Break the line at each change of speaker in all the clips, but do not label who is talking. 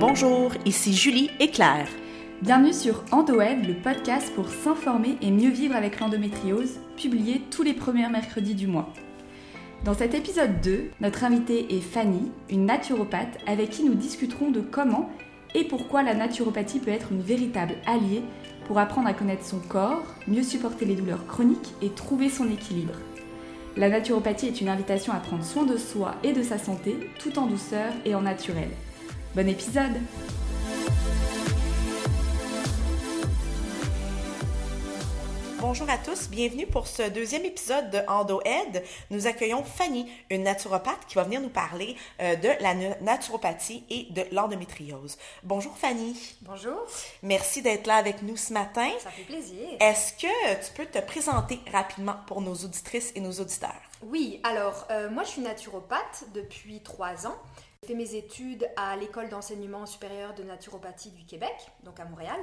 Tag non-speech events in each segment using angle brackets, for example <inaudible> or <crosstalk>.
Bonjour, ici Julie et Claire.
Bienvenue sur EndoEd, le podcast pour s'informer et mieux vivre avec l'endométriose, publié tous les premiers mercredis du mois. Dans cet épisode 2, notre invitée est Fanny, une naturopathe avec qui nous discuterons de comment et pourquoi la naturopathie peut être une véritable alliée pour apprendre à connaître son corps, mieux supporter les douleurs chroniques et trouver son équilibre. La naturopathie est une invitation à prendre soin de soi et de sa santé tout en douceur et en naturel. Bon épisode
Bonjour à tous, bienvenue pour ce deuxième épisode de EndoEd. Nous accueillons Fanny, une naturopathe qui va venir nous parler euh, de la naturopathie et de l'endométriose. Bonjour Fanny.
Bonjour.
Merci d'être là avec nous ce matin.
Ça fait plaisir.
Est-ce que tu peux te présenter rapidement pour nos auditrices et nos auditeurs?
Oui, alors euh, moi je suis naturopathe depuis trois ans. J'ai fait mes études à l'école d'enseignement supérieur de naturopathie du Québec, donc à Montréal.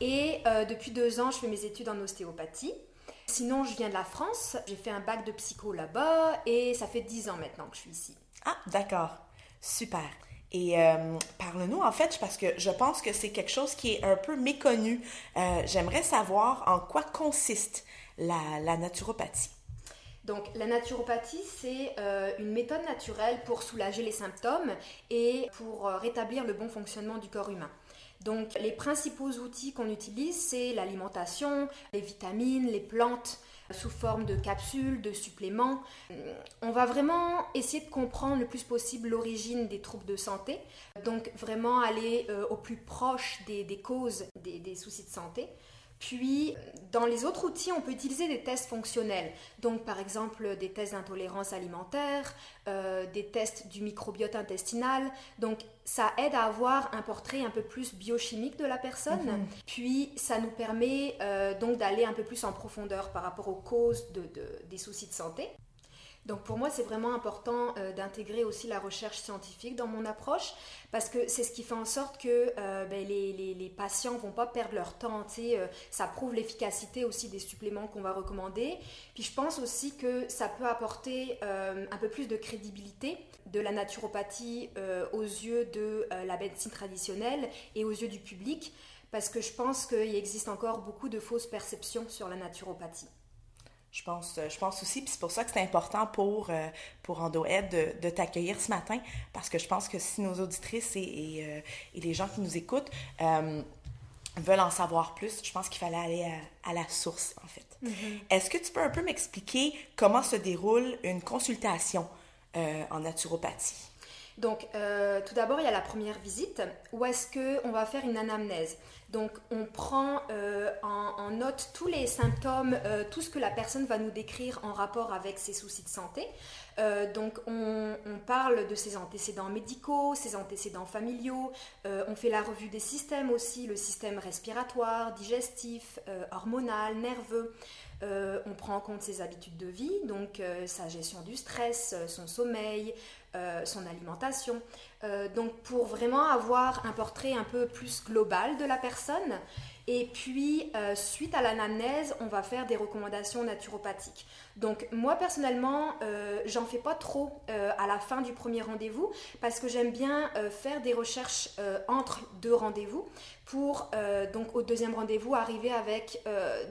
Et euh, depuis deux ans, je fais mes études en ostéopathie. Sinon, je viens de la France. J'ai fait un bac de psycho là-bas et ça fait dix ans maintenant que je suis ici.
Ah, d'accord. Super. Et euh, parle-nous en fait, parce que je pense que c'est quelque chose qui est un peu méconnu. Euh, j'aimerais savoir en quoi consiste la naturopathie.
Donc la naturopathie, c'est euh, une méthode naturelle pour soulager les symptômes et pour euh, rétablir le bon fonctionnement du corps humain. Donc les principaux outils qu'on utilise, c'est l'alimentation, les vitamines, les plantes sous forme de capsules, de suppléments. Euh, on va vraiment essayer de comprendre le plus possible l'origine des troubles de santé, donc vraiment aller au plus proche des, causes des soucis de santé. Puis, dans les autres outils, on peut utiliser des tests fonctionnels. Donc, par exemple, des tests d'intolérance alimentaire, euh, des tests du microbiote intestinal. Donc, ça aide à avoir un portrait un peu plus biochimique de la personne. Mhm. Puis, ça nous permet euh, donc d'aller un peu plus en profondeur par rapport aux causes des soucis de santé. Donc pour moi, c'est vraiment important euh, d'intégrer aussi la recherche scientifique dans mon approche parce que c'est ce qui fait en sorte que euh, ben, les, les, les, patients vont pas perdre leur temps. Euh, ça prouve l'efficacité aussi des suppléments qu'on va recommander. Puis je pense aussi que ça peut apporter un peu plus de crédibilité de la naturopathie aux yeux de la médecine traditionnelle et aux yeux du public parce que je pense qu'il existe encore beaucoup de fausses perceptions sur la naturopathie.
Je pense, je pense aussi, puis c'est pour ça que c'est important pour, euh, pour EndoEd de, de t'accueillir ce matin, parce que je pense que si nos auditrices et, et, euh, les gens qui nous écoutent euh, veulent en savoir plus, je pense qu'il fallait aller à, la source, en fait. Mm-hmm. Est-ce que tu peux un peu m'expliquer comment se déroule une consultation en naturopathie?
Donc, tout d'abord, il y a la première visite, où est-ce qu'on va faire une anamnèse. Donc on prend euh, en, note tous les symptômes, euh, tout ce que la personne va nous décrire en rapport avec ses soucis de santé. Euh, donc on, parle de ses antécédents médicaux, ses antécédents familiaux, on fait la revue des systèmes aussi, le système respiratoire, digestif, hormonal, nerveux. on prend en compte ses habitudes de vie, donc sa gestion du stress, son sommeil, son alimentation. Euh, donc pour vraiment avoir un portrait un peu plus global de la personne. Et puis, euh, suite à l'anamnèse, on va faire des recommandations naturopathiques. Donc, moi personnellement, euh, j'en fais pas trop à la fin du premier rendez-vous parce que j'aime bien faire des recherches entre deux rendez-vous pour, donc, au deuxième rendez-vous, arriver avec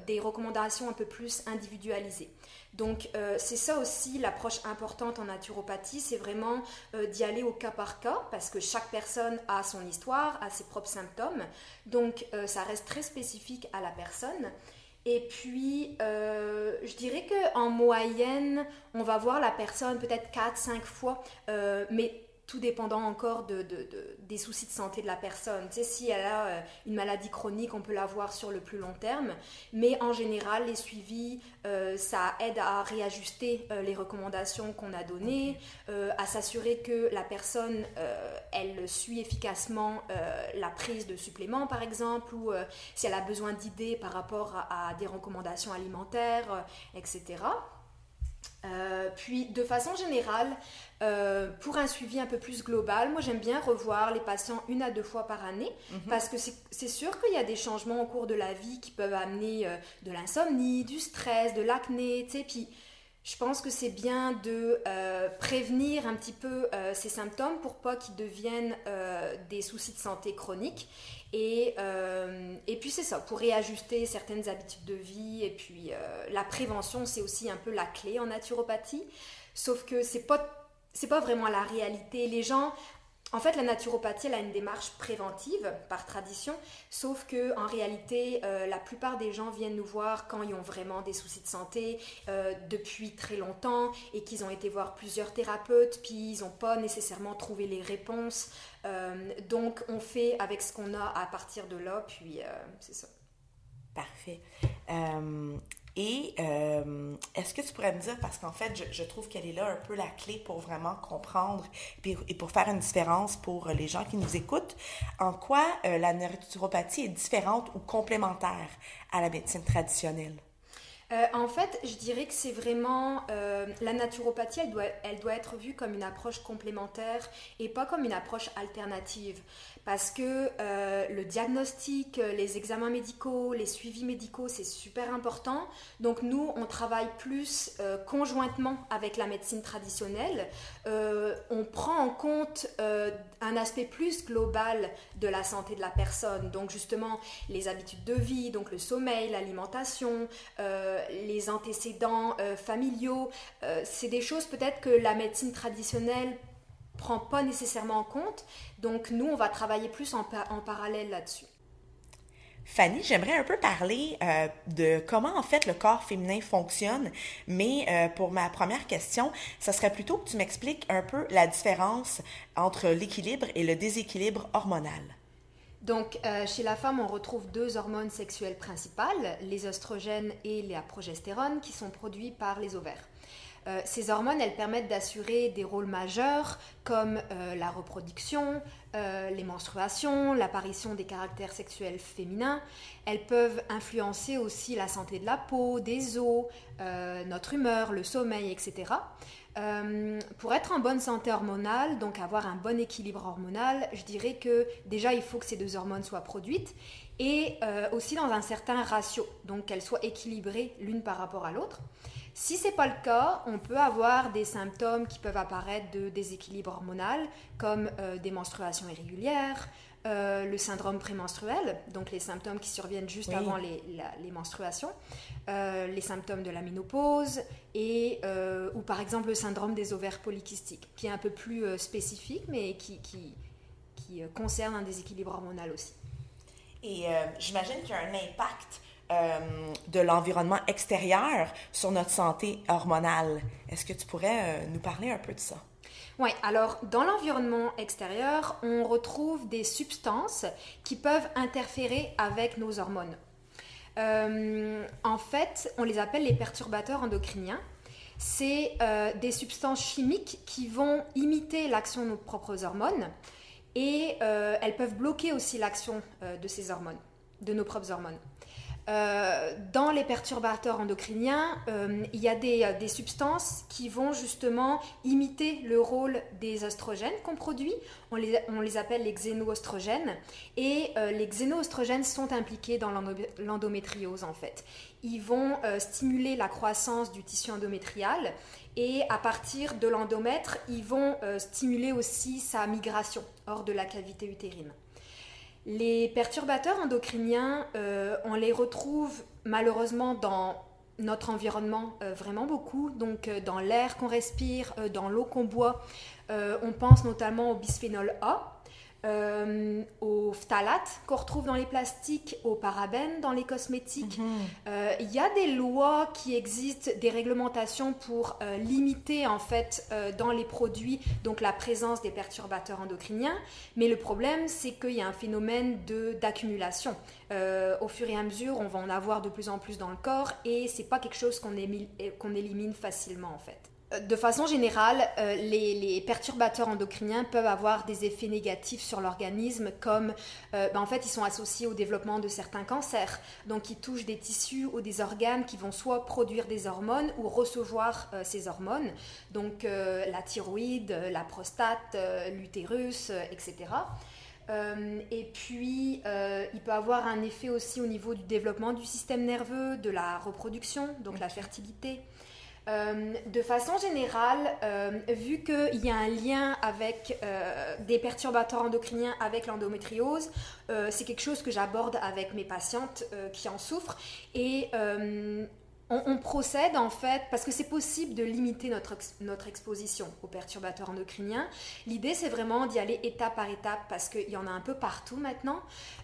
des recommandations un peu plus individualisées. Donc euh, c'est ça aussi l'approche importante en naturopathie, c'est vraiment euh, d'y aller au cas par cas parce que chaque personne a son histoire, a ses propres symptômes. Donc euh, ça reste très spécifique à la personne. Et puis, je dirais qu'en moyenne, on va voir la personne peut-être 4-5 fois, mais tout dépendant encore de, des soucis de santé de la personne. Tu sais, si elle a euh, une maladie chronique, on peut la voir sur le plus long terme, mais en général, les suivis, euh, ça aide à réajuster euh, les recommandations qu'on a données, à s'assurer que la personne, elle suit efficacement la prise de suppléments, par exemple, ou si elle a besoin d'idées par rapport à des recommandations alimentaires, etc. Euh, puis, de façon générale, euh, pour un suivi un peu plus global, moi j'aime bien revoir les patients une à deux fois par année mhm. parce que c'est sûr qu'il y a des changements au cours de la vie qui peuvent amener euh, de l'insomnie, du stress, de l'acné, tu sais. Puis, je pense que c'est bien de euh, prévenir un petit peu euh, ces symptômes pour pas qu'ils deviennent euh, des soucis de santé chroniques. Et, et puis c'est ça, pour réajuster certaines habitudes de vie. Et puis la prévention, c'est aussi un peu la clé en naturopathie. Sauf que c'est pas c'est pas vraiment la réalité. Les gens en fait, la naturopathie, elle a une démarche préventive par tradition, sauf que en réalité, euh, la plupart des gens viennent nous voir quand ils ont vraiment des soucis de santé euh, depuis très longtemps et qu'ils ont été voir plusieurs thérapeutes, puis ils n'ont pas nécessairement trouvé les réponses. Euh, donc, on fait avec ce qu'on a à partir de là, puis c'est ça.
Parfait. Et euh, est-ce que tu pourrais me dire, parce qu'en fait, je, trouve qu'elle est là un peu la clé pour vraiment comprendre et, pour faire une différence pour les gens qui nous écoutent, en quoi euh, la naturopathie est différente ou complémentaire à la médecine traditionnelle?
Euh, en fait, je dirais que c'est vraiment la naturopathie, elle doit, être vue comme une approche complémentaire et pas comme une approche alternative parce que euh, le diagnostic, euh, les examens médicaux, les suivis médicaux, c'est super important. Donc nous, on travaille plus euh, conjointement avec la médecine traditionnelle. on prend en compte un aspect plus global de la santé de la personne. Donc justement, les habitudes de vie, donc le sommeil, l'alimentation, les antécédents familiaux. c'est des choses peut-être que la médecine traditionnelle prend pas nécessairement en compte. Donc nous, on va travailler plus en, parallèle là-dessus.
Fanny, j'aimerais un peu parler euh, de comment en fait le corps féminin fonctionne, mais euh, pour ma première question, ça serait plutôt que tu m'expliques un peu la différence entre l'équilibre et le déséquilibre hormonal.
Donc, euh, chez la femme, on retrouve deux hormones sexuelles principales, les oestrogènes et la progestérone, qui sont produits par les ovaires. Euh, ces hormones, elles permettent d'assurer des rôles majeurs comme euh, la reproduction, les menstruations, l'apparition des caractères sexuels féminins. Elles peuvent influencer aussi la santé de la peau, des os, notre humeur, le sommeil, etc. pour être en bonne santé hormonale, donc avoir un bon équilibre hormonal, je dirais que déjà il faut que ces deux hormones soient produites et aussi dans un certain ratio, donc qu'elles soient équilibrées l'une par rapport à l'autre. Si ce n'est pas le cas, on peut avoir des symptômes qui peuvent apparaître de déséquilibre hormonal, comme euh, des menstruations irrégulières, euh, le syndrome prémenstruel, donc les symptômes qui surviennent juste avant les, menstruations, euh, les symptômes de la ménopause, et, ou par exemple le syndrome des ovaires polykystiques, qui est un peu plus spécifique, mais qui, qui, qui, concerne un déséquilibre hormonal aussi.
Et j'imagine qu'il y a un impact euh, de l'environnement extérieur sur notre santé hormonale. Est-ce que tu pourrais euh, nous parler un peu de ça?
Oui, alors dans l'environnement extérieur, on retrouve des substances qui peuvent interférer avec nos hormones. Euh, en fait, on les appelle les perturbateurs endocriniens. C'est des substances chimiques qui vont imiter l'action de nos propres hormones et elles peuvent bloquer aussi l'action de ces hormones, de nos propres hormones. Euh, dans les perturbateurs endocriniens, euh, il y a euh, des, substances qui vont justement imiter le rôle des oestrogènes qu'on produit. On les, les, appelle les xénoestrogènes. Et les xénoestrogènes sont impliqués dans l'endométriose en fait. Ils vont stimuler la croissance du tissu endométrial et à partir de l'endomètre, ils vont stimuler aussi sa migration hors de la cavité utérine. Les perturbateurs endocriniens, euh, on les retrouve malheureusement dans notre environnement euh, vraiment beaucoup, donc euh, dans l'air qu'on respire, dans l'eau qu'on boit. on pense notamment au bisphénol A, euh, aux phtalates qu'on retrouve dans les plastiques, aux parabènes dans les cosmétiques. Mhm. Euh, il y a des lois qui existent, des réglementations pour euh, limiter en fait dans les produits donc la présence des perturbateurs endocriniens. Mais le problème, c'est qu'il y a un phénomène d'accumulation. au fur et à mesure, on va en avoir de plus en plus dans le corps et c'est pas quelque chose qu'on élimine facilement en fait de façon générale, euh, les, perturbateurs endocriniens peuvent avoir des effets négatifs sur l'organisme, comme euh, ben, en fait ils sont associés au développement de certains cancers. Donc ils touchent des tissus ou des organes qui vont soit produire des hormones ou recevoir euh, ces hormones. Donc la thyroïde, la prostate, l'utérus, etc. et puis, il peut avoir un effet aussi au niveau du développement du système nerveux, de la reproduction, donc la fertilité. De façon générale, vu qu'il y a un lien avec des perturbateurs endocriniens avec l'endométriose, c'est quelque chose que j'aborde avec mes patientes qui en souffrent. Et on, procède en fait, parce que c'est possible de limiter notre, notre exposition aux perturbateurs endocriniens. L'idée, c'est vraiment d'y aller étape par étape, parce qu'il y en a un peu partout maintenant.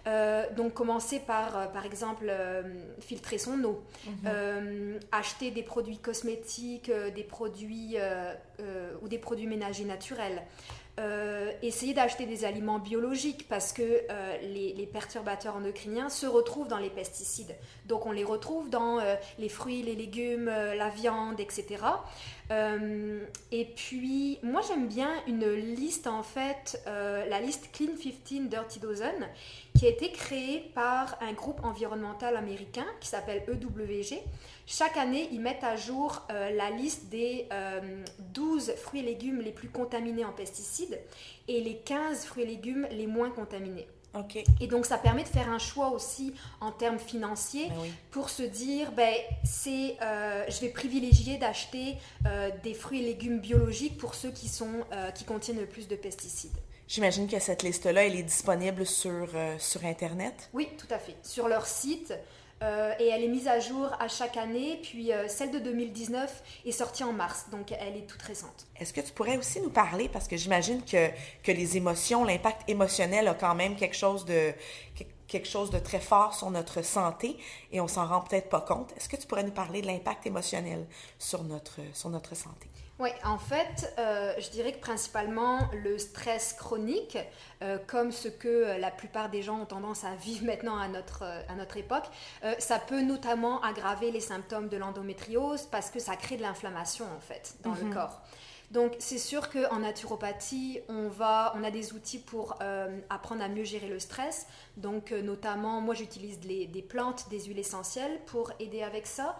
Euh, donc, commencer par, euh, par exemple, euh, filtrer son eau, mhm. acheter des produits cosmétiques, des produits ou des produits ménagers naturels. Euh, essayer d'acheter des aliments biologiques parce que euh, les, perturbateurs endocriniens se retrouvent dans les pesticides. Donc on les retrouve dans euh, les fruits, les légumes, la viande, etc. et puis moi j'aime bien une liste en fait, la liste Clean 15 Dirty Dozen, qui a été créée par un groupe environnemental américain qui s'appelle EWG. Chaque année, ils mettent à jour euh, la liste des 12 euh, fruits et légumes les plus contaminés en pesticides et les 15 fruits et légumes les moins contaminés. Et donc ça permet de faire un choix aussi en termes financiers ben pour se dire, ben, c'est, euh, je vais privilégier d'acheter des fruits et légumes biologiques pour ceux qui, sont, qui contiennent le plus de pesticides.
J'imagine que cette liste-là, elle est disponible sur, sur Internet.
Oui, tout à fait. Sur leur site, euh, et elle est mise à jour à chaque année. Puis euh, celle de 2019 est sortie en mars, donc elle est toute récente.
Est-ce que tu pourrais aussi nous parler, parce que j'imagine que, que les émotions, l'impact émotionnel a quand même quelque chose de quelque chose de très fort sur notre santé et on s'en rend peut-être pas compte. Est-ce que tu pourrais nous parler de l'impact émotionnel sur notre, sur notre santé?
Oui, en fait, euh, je dirais que principalement le stress chronique, euh, comme ce que euh, la plupart des gens ont tendance à vivre <laughs> maintenant à notre, à notre époque, ça peut notamment aggraver les symptômes de l'endométriose parce que ça crée de l'inflammation en fait dans le mhm. corps. Donc c'est sûr qu'en naturopathie, on, va, on a des outils pour apprendre à mieux gérer le stress. Donc notamment, moi j'utilise des plantes, des huiles essentielles pour aider avec ça.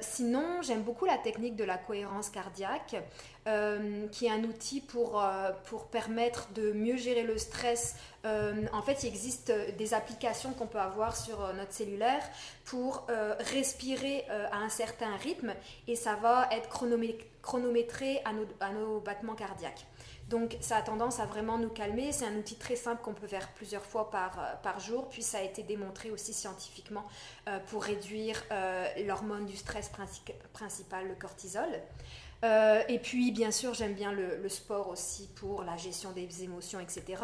sinon, j'aime beaucoup la technique de la cohérence cardiaque. Euh, qui est un outil pour, euh, pour permettre de mieux gérer le stress. Euh, en fait, il existe des applications qu'on peut avoir sur notre cellulaire pour respirer à un certain rythme et ça va être chronométré nos, à nos battements cardiaques. Donc ça a tendance à vraiment nous calmer. C'est un outil très simple qu'on peut faire plusieurs fois par, par jour. Puis ça a été démontré aussi scientifiquement pour réduire l'hormone du stress principal, le cortisol. Euh, et puis, bien sûr, j'aime bien le, sport aussi pour la gestion des émotions, etc.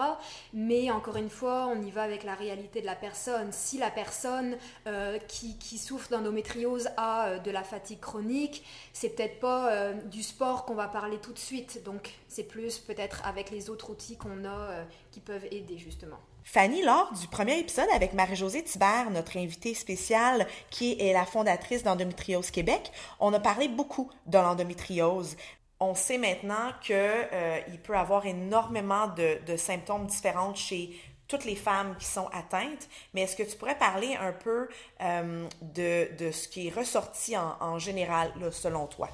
Mais encore une fois, on y va avec la réalité de la personne. Si la personne euh, qui, souffre d'endométriose a euh, de la fatigue chronique, c'est peut-être pas du sport qu'on va parler tout de suite. Donc, c'est plus peut-être avec les autres outils qu'on a qui peuvent aider justement.
Fanny, lors du premier épisode avec Marie-Josée Thibert, notre invitée spéciale qui est la fondatrice d'Endométriose Québec, on a parlé beaucoup de l'endométriose. On sait maintenant qu'il euh, peut avoir énormément de, symptômes différents chez toutes les femmes qui sont atteintes, mais est-ce que tu pourrais parler un peu euh, de, ce qui est ressorti en, général, selon toi?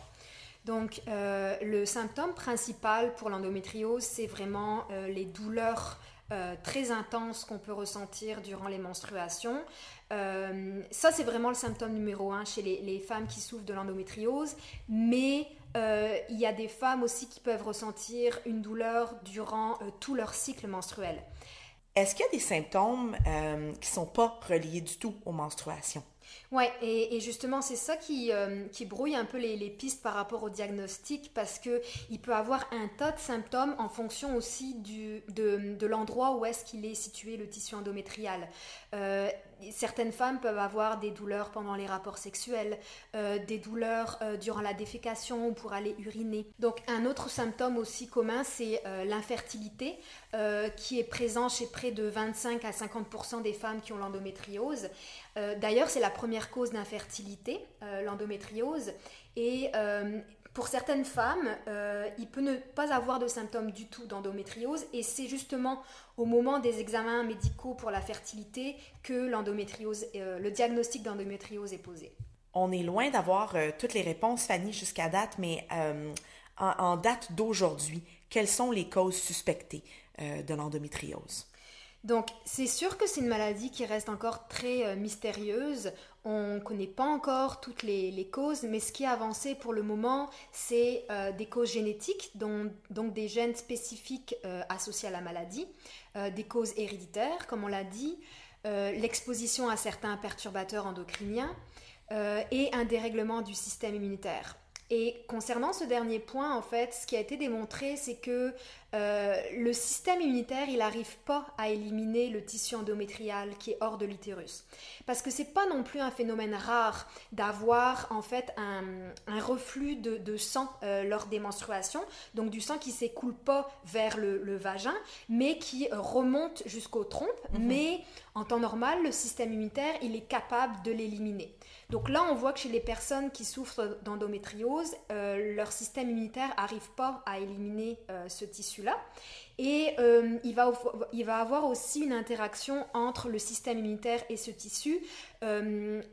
Donc, euh, le symptôme principal pour l'endométriose, c'est vraiment les douleurs euh, très intense qu'on peut ressentir durant les menstruations. Euh, ça, c'est vraiment le symptôme numéro un chez les, femmes qui souffrent de l'endométriose. Mais euh, il y a des femmes aussi qui peuvent ressentir une douleur durant tout leur cycle menstruel.
Est-ce qu'il y a des symptômes qui ne sont pas reliés du tout aux menstruations?
Ouais, et, justement, c'est ça qui, euh, brouille un peu les, pistes par rapport au diagnostic parce qu'il peut avoir un tas de symptômes en fonction aussi de l'endroit où est-ce qu'il est situé le tissu endométrial. Euh, certaines femmes peuvent avoir des douleurs pendant les rapports sexuels, euh, des douleurs durant la défécation ou pour aller uriner. Donc un autre symptôme aussi commun, c'est l'infertilité qui est présent chez près de 25 à 50% des femmes qui ont l'endométriose. D'ailleurs, c'est la première cause d'infertilité, euh, l'endométriose. Et euh, pour certaines femmes, euh, il peut ne pas avoir de symptômes du tout d'endométriose et c'est justement au moment des examens médicaux pour la fertilité que l'endométriose, le diagnostic d'endométriose est posé.
On est loin d'avoir toutes les réponses, Fanny, jusqu'à date, mais en, date d'aujourd'hui, quelles sont les causes suspectées de l'endométriose?
Donc c'est sûr que c'est une maladie qui reste encore très euh, mystérieuse. On ne connaît pas encore toutes les, causes, mais ce qui est avancé pour le moment, c'est euh, des causes génétiques, donc des gènes spécifiques euh, associés à la maladie, des causes héréditaires, comme on l'a dit, l'exposition à certains perturbateurs endocriniens et un dérèglement du système immunitaire. Et concernant ce dernier point, en fait, ce qui a été démontré, c'est que euh, le système immunitaire, il n'arrive pas à éliminer le tissu endométrial qui est hors de l'utérus. Parce que c'est pas non plus un phénomène rare d'avoir en fait un, reflux de, sang euh, lors des menstruations, donc du sang qui s'écoule pas vers le, vagin, mais qui remonte jusqu'aux trompes. Mhm. Mais en temps normal, le système immunitaire, il est capable de l'éliminer. Donc là, on voit que chez les personnes qui souffrent d'endométriose, euh, leur système immunitaire n'arrive pas à éliminer ce tissu-là. Et euh, il, va, il va avoir aussi une interaction entre le système immunitaire et ce tissu,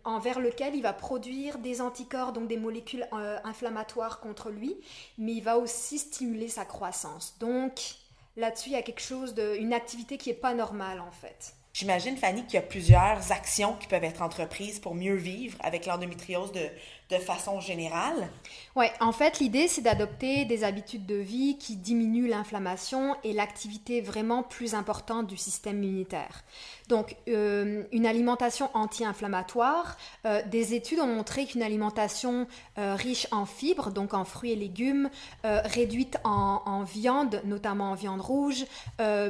envers lequel il va produire des anticorps, donc des molécules inflammatoires contre lui, mais il va aussi stimuler sa croissance. Donc là-dessus, il y a quelque chose de, une activité qui n'est pas normale en fait.
J'imagine, Fanny, qu'il y a plusieurs actions qui peuvent être entreprises pour mieux vivre avec l'endométriose de, de façon générale?
Oui, en fait, l'idée, c'est d'adopter des habitudes de vie qui diminuent l'inflammation et l'activité vraiment plus importante du système immunitaire. Donc, euh, une alimentation anti-inflammatoire, euh, des études ont montré qu'une alimentation euh, riche en fibres, donc en fruits et légumes, réduite en, en, viande, notamment en viande rouge,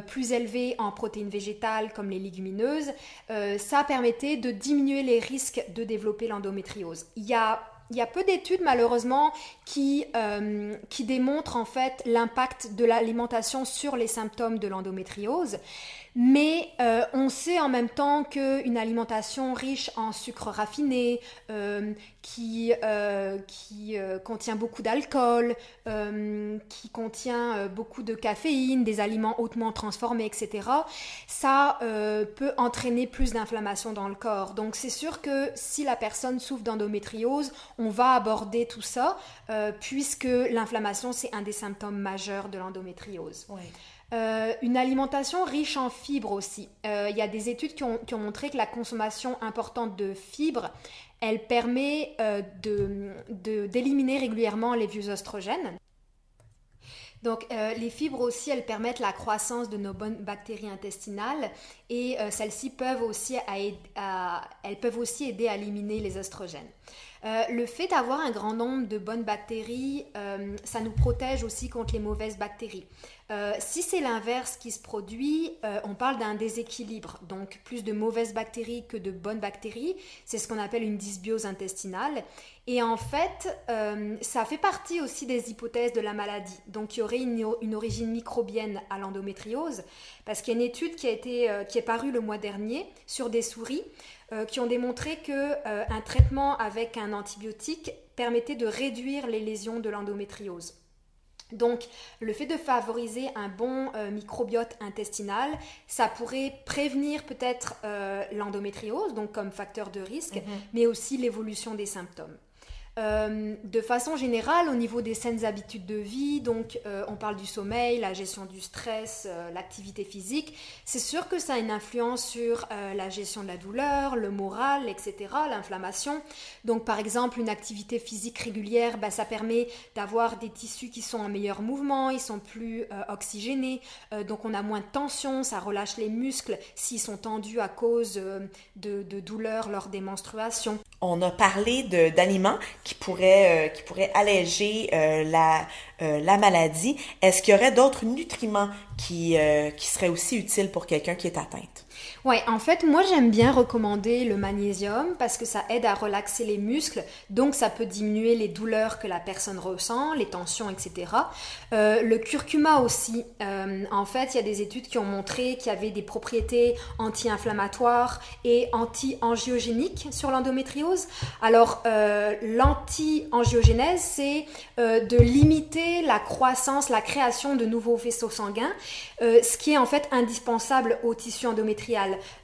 plus élevée en protéines végétales comme les légumineuses, ça permettait de diminuer les risques de développer l'endométriose. Il y a il y a peu d'études malheureusement qui, euh, qui démontrent en fait l'impact de l'alimentation sur les symptômes de l'endométriose. Mais euh, on sait en même temps qu'une alimentation riche en sucre raffiné, euh, qui, euh, qui contient beaucoup d'alcool, qui contient beaucoup de caféine, des aliments hautement transformés, etc., ça peut entraîner plus d'inflammation dans le corps. Donc c'est sûr que si la personne souffre d'endométriose, on va aborder tout ça, puisque l'inflammation, c'est un des symptômes majeurs de l'endométriose. Euh, une alimentation riche en fibres aussi. Euh, il y a des études qui ont, montré que la consommation importante de fibres, elle permet euh, d'éliminer régulièrement les vieux oestrogènes. Donc les fibres aussi, elles permettent la croissance de nos bonnes bactéries intestinales et celles-ci peuvent aussi, peuvent aussi aider à éliminer les oestrogènes. Le fait d'avoir un grand nombre de bonnes bactéries, ça nous protège aussi contre les mauvaises bactéries. Euh, si c'est l'inverse qui se produit, euh, on parle d'un déséquilibre, donc plus de mauvaises bactéries que de bonnes bactéries. C'est ce qu'on appelle une dysbiose intestinale. Et en fait, euh, ça fait partie aussi des hypothèses de la maladie. Donc il y aurait une, origine microbienne à l'endométriose, parce qu'il y a une étude qui, a été, qui est parue le mois dernier sur des souris qui ont démontré qu'un traitement avec un antibiotique permettait de réduire les lésions de l'endométriose. Donc, le fait de favoriser un bon euh, microbiote intestinal, ça pourrait prévenir peut-être euh, l'endométriose, donc comme facteur de risque, mhm. mais aussi l'évolution des symptômes. Euh, de façon générale, au niveau des saines habitudes de vie, donc euh, on parle du sommeil, la gestion du stress, euh, l'activité physique, c'est sûr que ça a une influence sur la gestion de la douleur, le moral, etc., l'inflammation. Donc par exemple, une activité physique régulière, bah, ça permet d'avoir des tissus qui sont en meilleur mouvement, ils sont plus oxygénés, donc on a moins de tension, ça relâche les muscles s'ils sont tendus à cause de, de douleurs lors des menstruations.
On a parlé d'aliments qui pourraient, euh, qui pourraient alléger euh, la, euh, la maladie. Est-ce qu'il y aurait d'autres nutriments qui, qui seraient aussi utiles pour quelqu'un qui est atteinte?
Ouais, en fait, moi j'aime bien recommander le magnésium parce que ça aide à relaxer les muscles, donc ça peut diminuer les douleurs que la personne ressent, les tensions, etc. Euh, le curcuma aussi, euh, en fait, il y a des études qui ont montré qu'il y avait des propriétés anti-inflammatoires et anti-angiogéniques sur l'endométriose. Alors, euh, l'anti-angiogénèse, c'est de limiter la croissance, la création de nouveaux vaisseaux sanguins, ce qui est en fait indispensable au tissu endométrial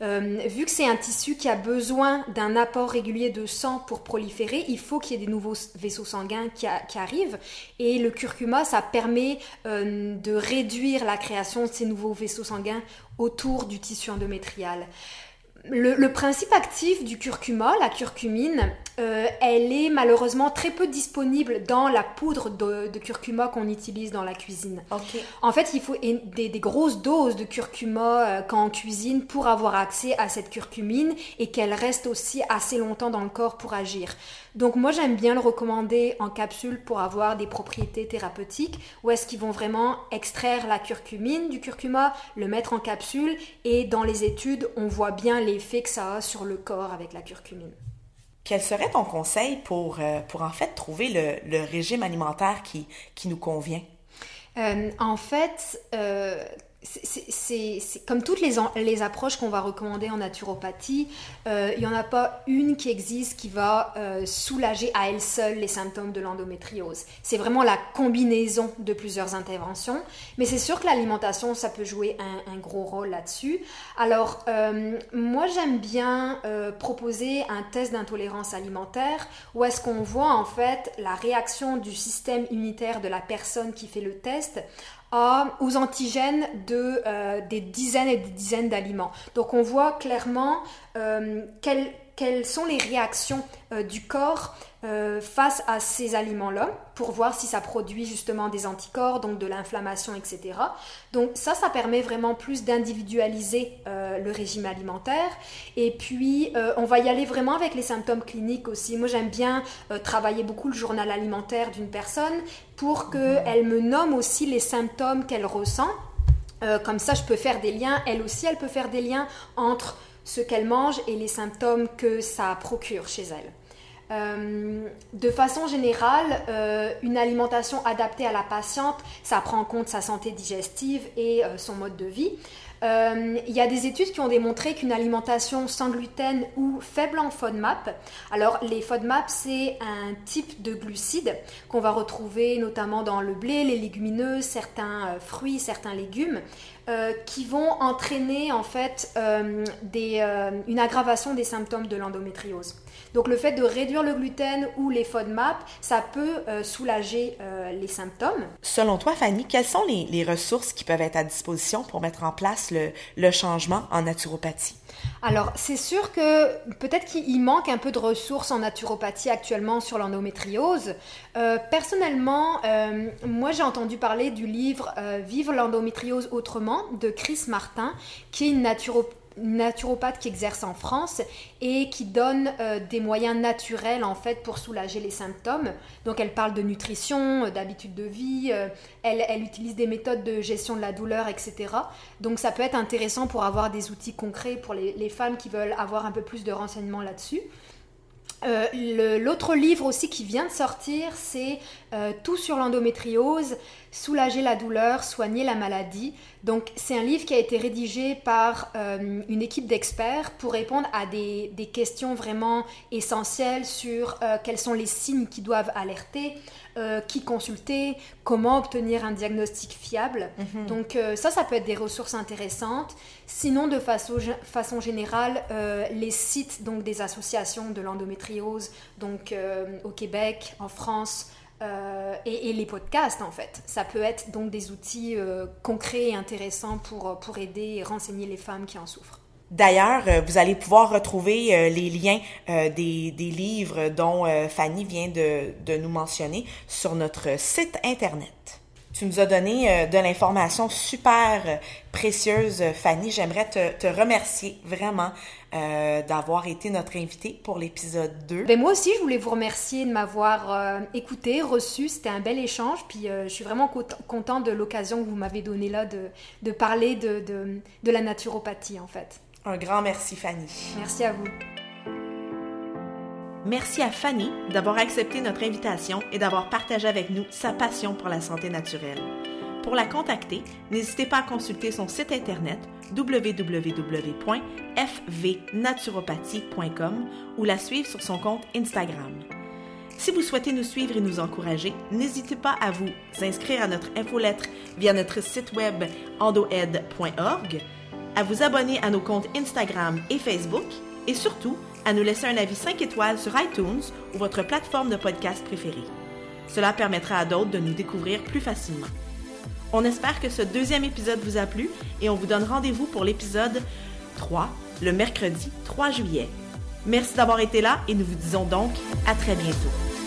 Euh, vu que c'est un tissu qui a besoin d'un apport régulier de sang pour proliférer, il faut qu'il y ait des nouveaux vaisseaux sanguins qui, arrivent. Et le curcuma, ça permet euh, de réduire la création de ces nouveaux vaisseaux sanguins autour du tissu endométrial. Le, principe actif du curcuma, la curcumine, euh, elle est malheureusement très peu disponible dans la poudre de, curcuma qu'on utilise dans la cuisine. En fait, il faut des, grosses doses de curcuma euh, quand on cuisine pour avoir accès à cette curcumine et qu'elle reste aussi assez longtemps dans le corps pour agir. Donc moi j'aime bien le recommander en capsule pour avoir des propriétés thérapeutiques où est-ce qu'ils vont vraiment extraire la curcumine du curcuma, le mettre en capsule et dans les études on voit bien l'effet que ça a sur le corps avec la curcumine.
Quel serait ton conseil pour, euh, pour en fait trouver le, régime alimentaire qui, qui nous convient?
Euh, en fait, euh, c'est comme toutes les, approches qu'on va recommander en naturopathie, euh, il n'y en a pas une qui existe qui va euh, soulager à elle seule les symptômes de l'endométriose. C'est vraiment la combinaison de plusieurs interventions, mais c'est sûr que l'alimentation, ça peut jouer un, gros rôle là-dessus. Alors, euh, moi, j'aime bien proposer un test d'intolérance alimentaire où est-ce qu'on voit en fait la réaction du système immunitaire de la personne qui fait le test aux antigènes de, euh, des dizaines et des dizaines d'aliments. Donc on voit clairement euh, quelles, quelles, sont les réactions euh, du corps euh, face à ces aliments-là pour voir si ça produit justement des anticorps, donc de l'inflammation, etc. Donc ça, ça permet vraiment plus d'individualiser euh, le régime alimentaire. Et puis, on va y aller vraiment avec les symptômes cliniques aussi. Moi, j'aime bien travailler beaucoup le journal alimentaire d'une personne pour qu'elle me nomme aussi les symptômes qu'elle ressent. comme ça, je peux faire des liens. Elle aussi, elle peut faire des liens entre ce qu'elle mange et les symptômes que ça procure chez elle. Euh, de façon générale, euh, une alimentation adaptée à la patiente, ça prend en compte sa santé digestive et euh, son mode de vie. Il y a des études qui ont démontré qu'une alimentation sans gluten ou faible en FODMAP, alors les FODMAP c'est un type de glucides qu'on va retrouver notamment dans le blé, les légumineuses, certains fruits, certains légumes, qui vont entraîner en fait une aggravation des symptômes de l'endométriose. Donc le fait de réduire le gluten ou les FODMAP, ça peut euh, soulager euh, les symptômes.
Selon toi, Fanny, quelles sont les, ressources qui peuvent être à disposition pour mettre en place le, changement en naturopathie?
Alors, c'est sûr que peut-être qu'il manque un peu de ressources en naturopathie actuellement sur l'endométriose. Euh, personnellement, moi j'ai entendu parler du livre Vivre l'endométriose autrement de Chris Martin, qui est une naturopathe naturopathe qui exerce en France et qui donne euh, des moyens naturels en fait pour soulager les symptômes. Donc elle parle de nutrition, euh, d'habitude de vie, euh, elle, utilise des méthodes de gestion de la douleur, etc. Donc ça peut être intéressant pour avoir des outils concrets pour les femmes qui veulent avoir un peu plus de renseignements là-dessus. Euh, l'autre livre aussi qui vient de sortir, c'est euh, Tout sur l'endométriose, soulager la douleur, soigner la maladie. Donc c'est un livre qui a été rédigé par euh, une équipe d'experts pour répondre à des, des, questions vraiment essentielles sur quels sont les signes qui doivent alerter, euh, qui consulter, comment obtenir un diagnostic fiable. Mhm. Donc euh, ça, ça peut être des ressources intéressantes. Sinon, de façon, façon générale, euh, les sites donc, des associations de l'endométriose, donc au Québec, en France, et, et, les podcasts en fait. Ça peut être donc des outils concrets et intéressants pour, pour aider et renseigner les femmes qui en souffrent.
D'ailleurs, euh, vous allez pouvoir retrouver euh, les liens euh, des, des, livres dont Fanny vient de, de, nous mentionner sur notre site Internet. Tu nous as donné de l'information super précieuse, Fanny. J'aimerais te, te, remercier vraiment d'avoir été notre invitée pour l'épisode 2.
Ben moi aussi, je voulais vous remercier de m'avoir écouté, reçu. C'était un bel échange. Puis je suis vraiment contente de l'occasion que vous m'avez donnée là de, de parler de, de, de la naturopathie, en fait.
Un grand merci, Fanny.
Merci à vous.
Merci à Fanny d'avoir accepté notre invitation et d'avoir partagé avec nous sa passion pour la santé naturelle. Pour la contacter, n'hésitez pas à consulter son site internet www.fvnaturopathie.com ou la suivre sur son compte Instagram. Si vous souhaitez nous suivre et nous encourager, n'hésitez pas à vous inscrire à notre infolettre via notre site web endoed.org à vous abonner à nos comptes Instagram et Facebook et surtout à nous laisser un avis 5 étoiles sur iTunes ou votre plateforme de podcast préférée. Cela permettra à d'autres de nous découvrir plus facilement. On espère que ce deuxième épisode vous a plu et on vous donne rendez-vous pour l'épisode 3, le mercredi 3 juillet. Merci d'avoir été là et nous vous disons donc à très bientôt.